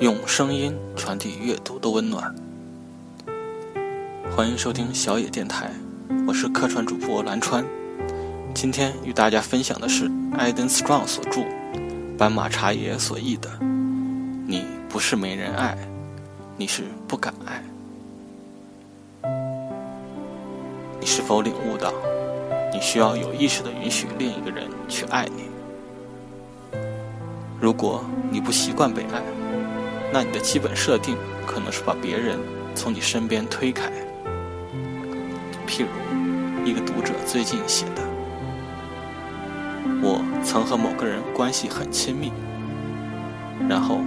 用声音传递阅读的温暖。欢迎收听小野电台，我是客串主播蓝川。今天与大家分享的是艾登斯壮所著、斑马茶爷所译的《你不是没人爱，你是不敢爱》。你是否领悟到，你需要有意识的允许另一个人去爱你？如果你不习惯被爱，那你的基本设定可能是把别人从你身边推开。譬如，一个读者最近写的：“我曾和某个人关系很亲密，然后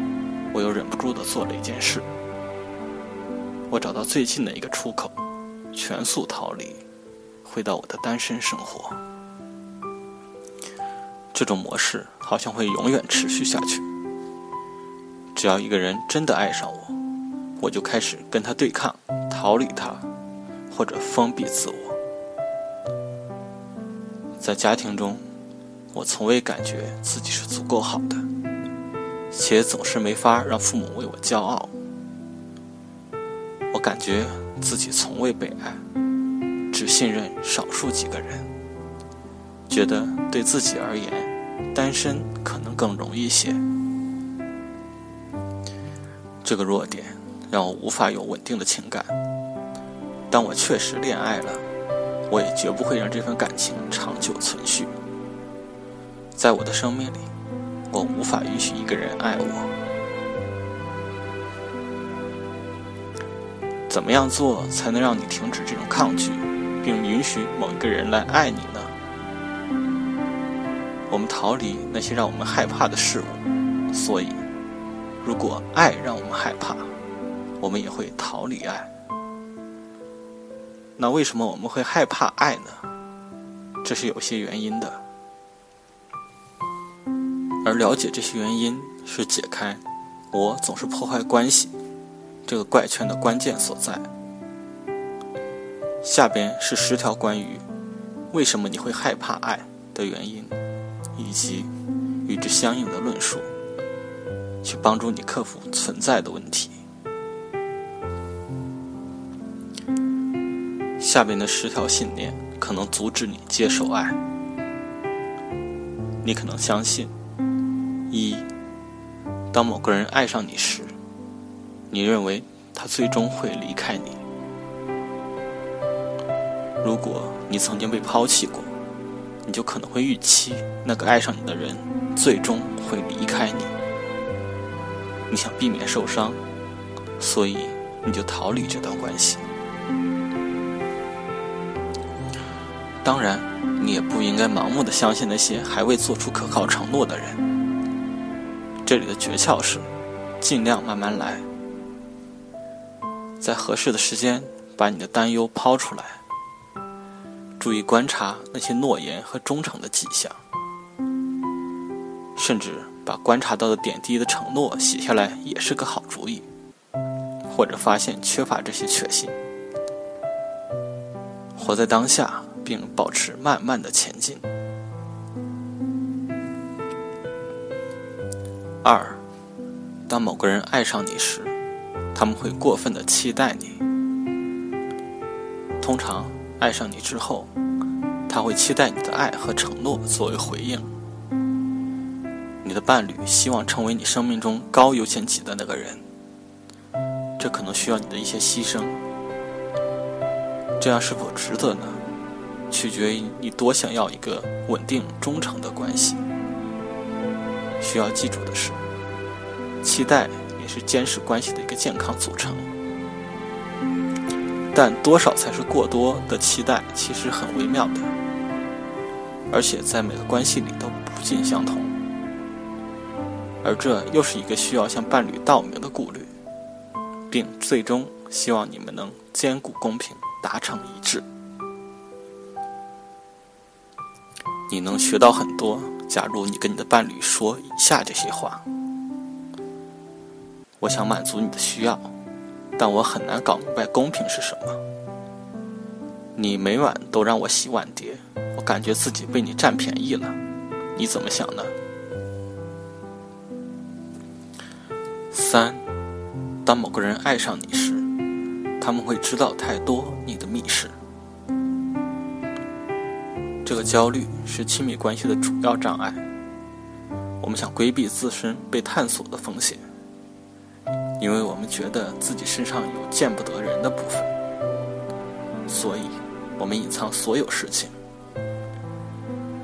我又忍不住的做了一件事，我找到最近的一个出口，全速逃离，回到我的单身生活。这种模式好像会永远持续下去。”只要一个人真的爱上我，我就开始跟他对抗，逃离他，或者封闭自我。在家庭中，我从未感觉自己是足够好的，且总是没法让父母为我骄傲。我感觉自己从未被爱，只信任少数几个人，觉得对自己而言，单身可能更容易些。这个弱点让我无法有稳定的情感。当我确实恋爱了，我也绝不会让这份感情长久存续。在我的生命里，我无法允许一个人爱我。怎么样做才能让你停止这种抗拒，并允许某一个人来爱你呢？我们逃离那些让我们害怕的事物，所以。如果爱让我们害怕，我们也会逃离爱。那为什么我们会害怕爱呢？这是有些原因的。而了解这些原因，是解开“我总是破坏关系”这个怪圈的关键所在。下边是十条关于为什么你会害怕爱的原因，以及与之相应的论述。去帮助你克服存在的问题。下边的十条信念可能阻止你接受爱。你可能相信：一，当某个人爱上你时，你认为他最终会离开你。如果你曾经被抛弃过，你就可能会预期那个爱上你的人最终会离开你。你想避免受伤，所以你就逃离这段关系。当然，你也不应该盲目的相信那些还未做出可靠承诺的人。这里的诀窍是，尽量慢慢来，在合适的时间把你的担忧抛出来，注意观察那些诺言和忠诚的迹象，甚至。把观察到的点滴的承诺写下来也是个好主意，或者发现缺乏这些确信，活在当下，并保持慢慢的前进。二，当某个人爱上你时，他们会过分的期待你。通常爱上你之后，他会期待你的爱和承诺作为回应。你的伴侣希望成为你生命中高优先级的那个人，这可能需要你的一些牺牲。这样是否值得呢？取决于你多想要一个稳定忠诚的关系。需要记住的是，期待也是坚实关系的一个健康组成。但多少才是过多的期待，其实很微妙的，而且在每个关系里都不尽相同。而这又是一个需要向伴侣道明的顾虑，并最终希望你们能兼顾公平，达成一致。你能学到很多，假如你跟你的伴侣说以下这些话：我想满足你的需要，但我很难搞明白公平是什么。你每晚都让我洗碗碟，我感觉自己被你占便宜了，你怎么想呢？三，当某个人爱上你时，他们会知道太多你的密室。这个焦虑是亲密关系的主要障碍。我们想规避自身被探索的风险，因为我们觉得自己身上有见不得人的部分，所以我们隐藏所有事情。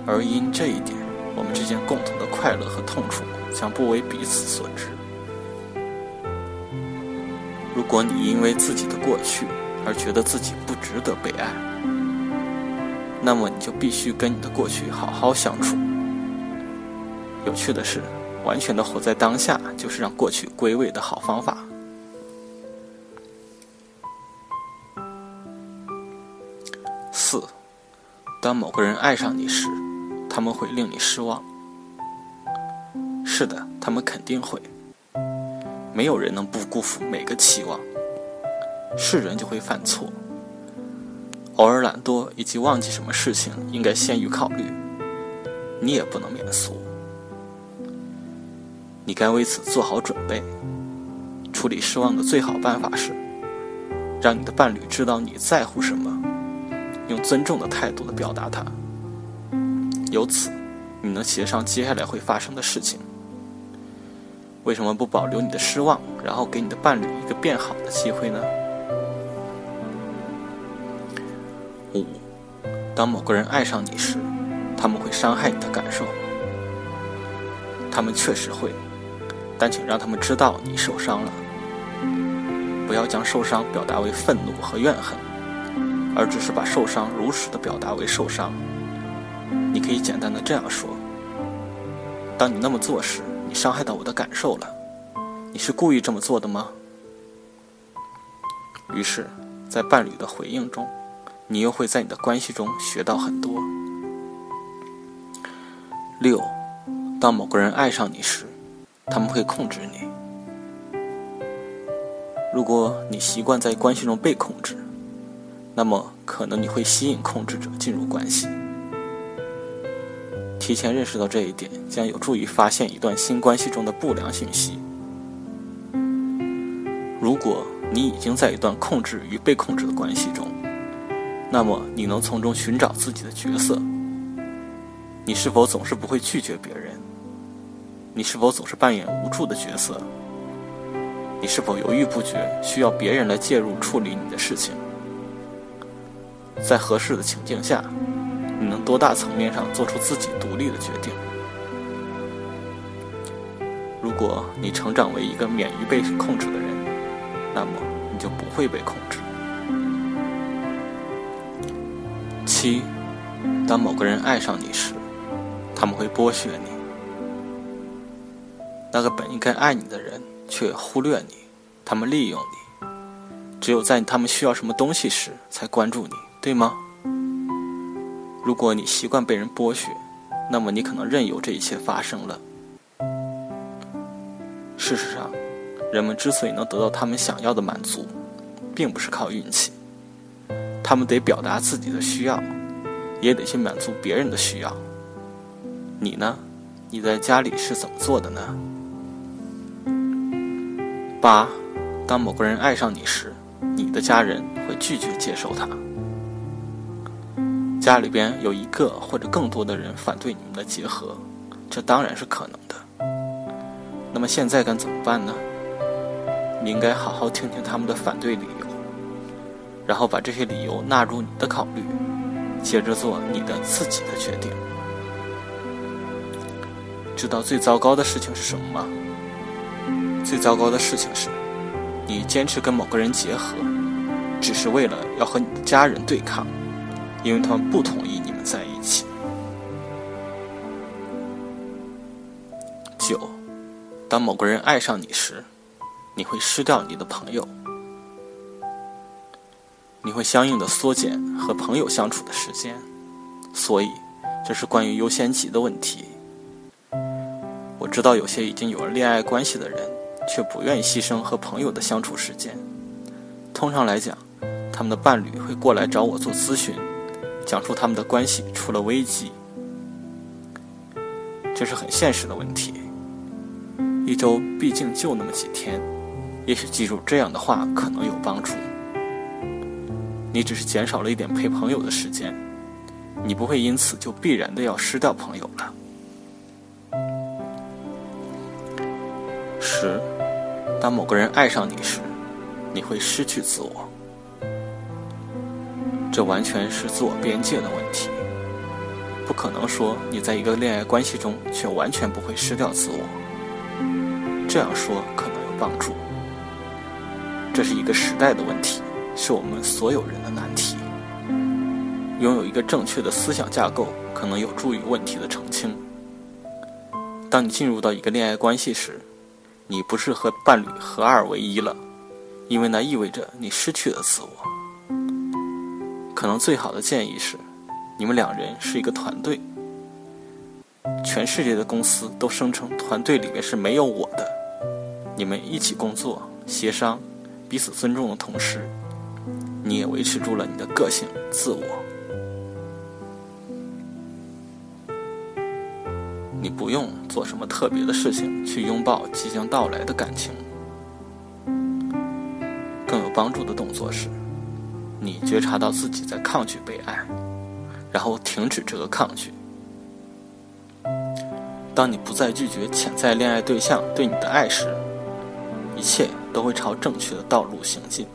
而因这一点，我们之间共同的快乐和痛楚将不为彼此所知。如果你因为自己的过去而觉得自己不值得被爱，那么你就必须跟你的过去好好相处。有趣的是，完全的活在当下就是让过去归位的好方法。四，当某个人爱上你时。他们会令你失望。是的，他们肯定会。没有人能不辜负每个期望。是人就会犯错，偶尔懒惰以及忘记什么事情应该先于考虑。你也不能免俗。你该为此做好准备。处理失望的最好办法是，让你的伴侣知道你在乎什么，用尊重的态度的表达它。由此，你能协商接下来会发生的事情。为什么不保留你的失望，然后给你的伴侣一个变好的机会呢？五，当某个人爱上你时，他们会伤害你的感受。他们确实会，但请让他们知道你受伤了。不要将受伤表达为愤怒和怨恨，而只是把受伤如实的表达为受伤。你可以简单的这样说：“当你那么做时，伤害到我的感受了。你是故意这么做的吗？”于是，在伴侣的回应中，你又会在你的关系中学到很多。六，当某个人爱上你时，他们会控制你。如果你习惯在关系中被控制，那么可能你会吸引控制者进入关系。提前认识到这一点，将有助于发现一段新关系中的不良信息。如果你已经在一段控制与被控制的关系中，那么你能从中寻找自己的角色。你是否总是不会拒绝别人？你是否总是扮演无助的角色？你是否犹豫不决，需要别人来介入处理你的事情？在合适的情境下。你能多大层面上做出自己独立的决定？如果你成长为一个免于被控制的人，那么你就不会被控制。七，当某个人爱上你时，他们会剥削你。那个本应该爱你的人却忽略你，他们利用你，只有在他们需要什么东西时才关注你，对吗？如果你习惯被人剥削，那么你可能任由这一切发生了。事实上，人们之所以能得到他们想要的满足，并不是靠运气，他们得表达自己的需要，也得去满足别人的需要。你呢？你在家里是怎么做的呢？八，当某个人爱上你时，你的家人会拒绝接受他。家里边有一个或者更多的人反对你们的结合，这当然是可能的。那么现在该怎么办呢？你应该好好听听他们的反对理由，然后把这些理由纳入你的考虑，接着做你的自己的决定。知道最糟糕的事情是什么吗？最糟糕的事情是，你坚持跟某个人结合，只是为了要和你的家人对抗。因为他们不同意你们在一起。九，当某个人爱上你时，你会失掉你的朋友，你会相应的缩减和朋友相处的时间，所以这是关于优先级的问题。我知道有些已经有了恋爱关系的人，却不愿意牺牲和朋友的相处时间。通常来讲，他们的伴侣会过来找我做咨询。讲述他们的关系出了危机，这是很现实的问题。一周毕竟就那么几天，也许记住这样的话可能有帮助。你只是减少了一点陪朋友的时间，你不会因此就必然的要失掉朋友了。十，当某个人爱上你时，你会失去自我，这完全是自我边界的问题。不可能说你在一个恋爱关系中却完全不会失掉自我。这样说可能有帮助。这是一个时代的问题。是我们所有人的难题。拥有一个正确的思想架构，可能有助于问题的澄清。当你进入到一个恋爱关系时，你不是和伴侣合二为一了，因为那意味着你失去了自我。可能最好的建议是，你们两人是一个团队。全世界的公司都声称团队里面是没有我的。你们一起工作、协商、彼此尊重的同时。你也维持住了你的个性、自我。你不用做什么特别的事情去拥抱即将到来的感情。更有帮助的动作是，你觉察到自己在抗拒被爱，然后停止这个抗拒。当你不再拒绝潜在恋爱对象对你的爱时，一切都会朝正确的道路行进。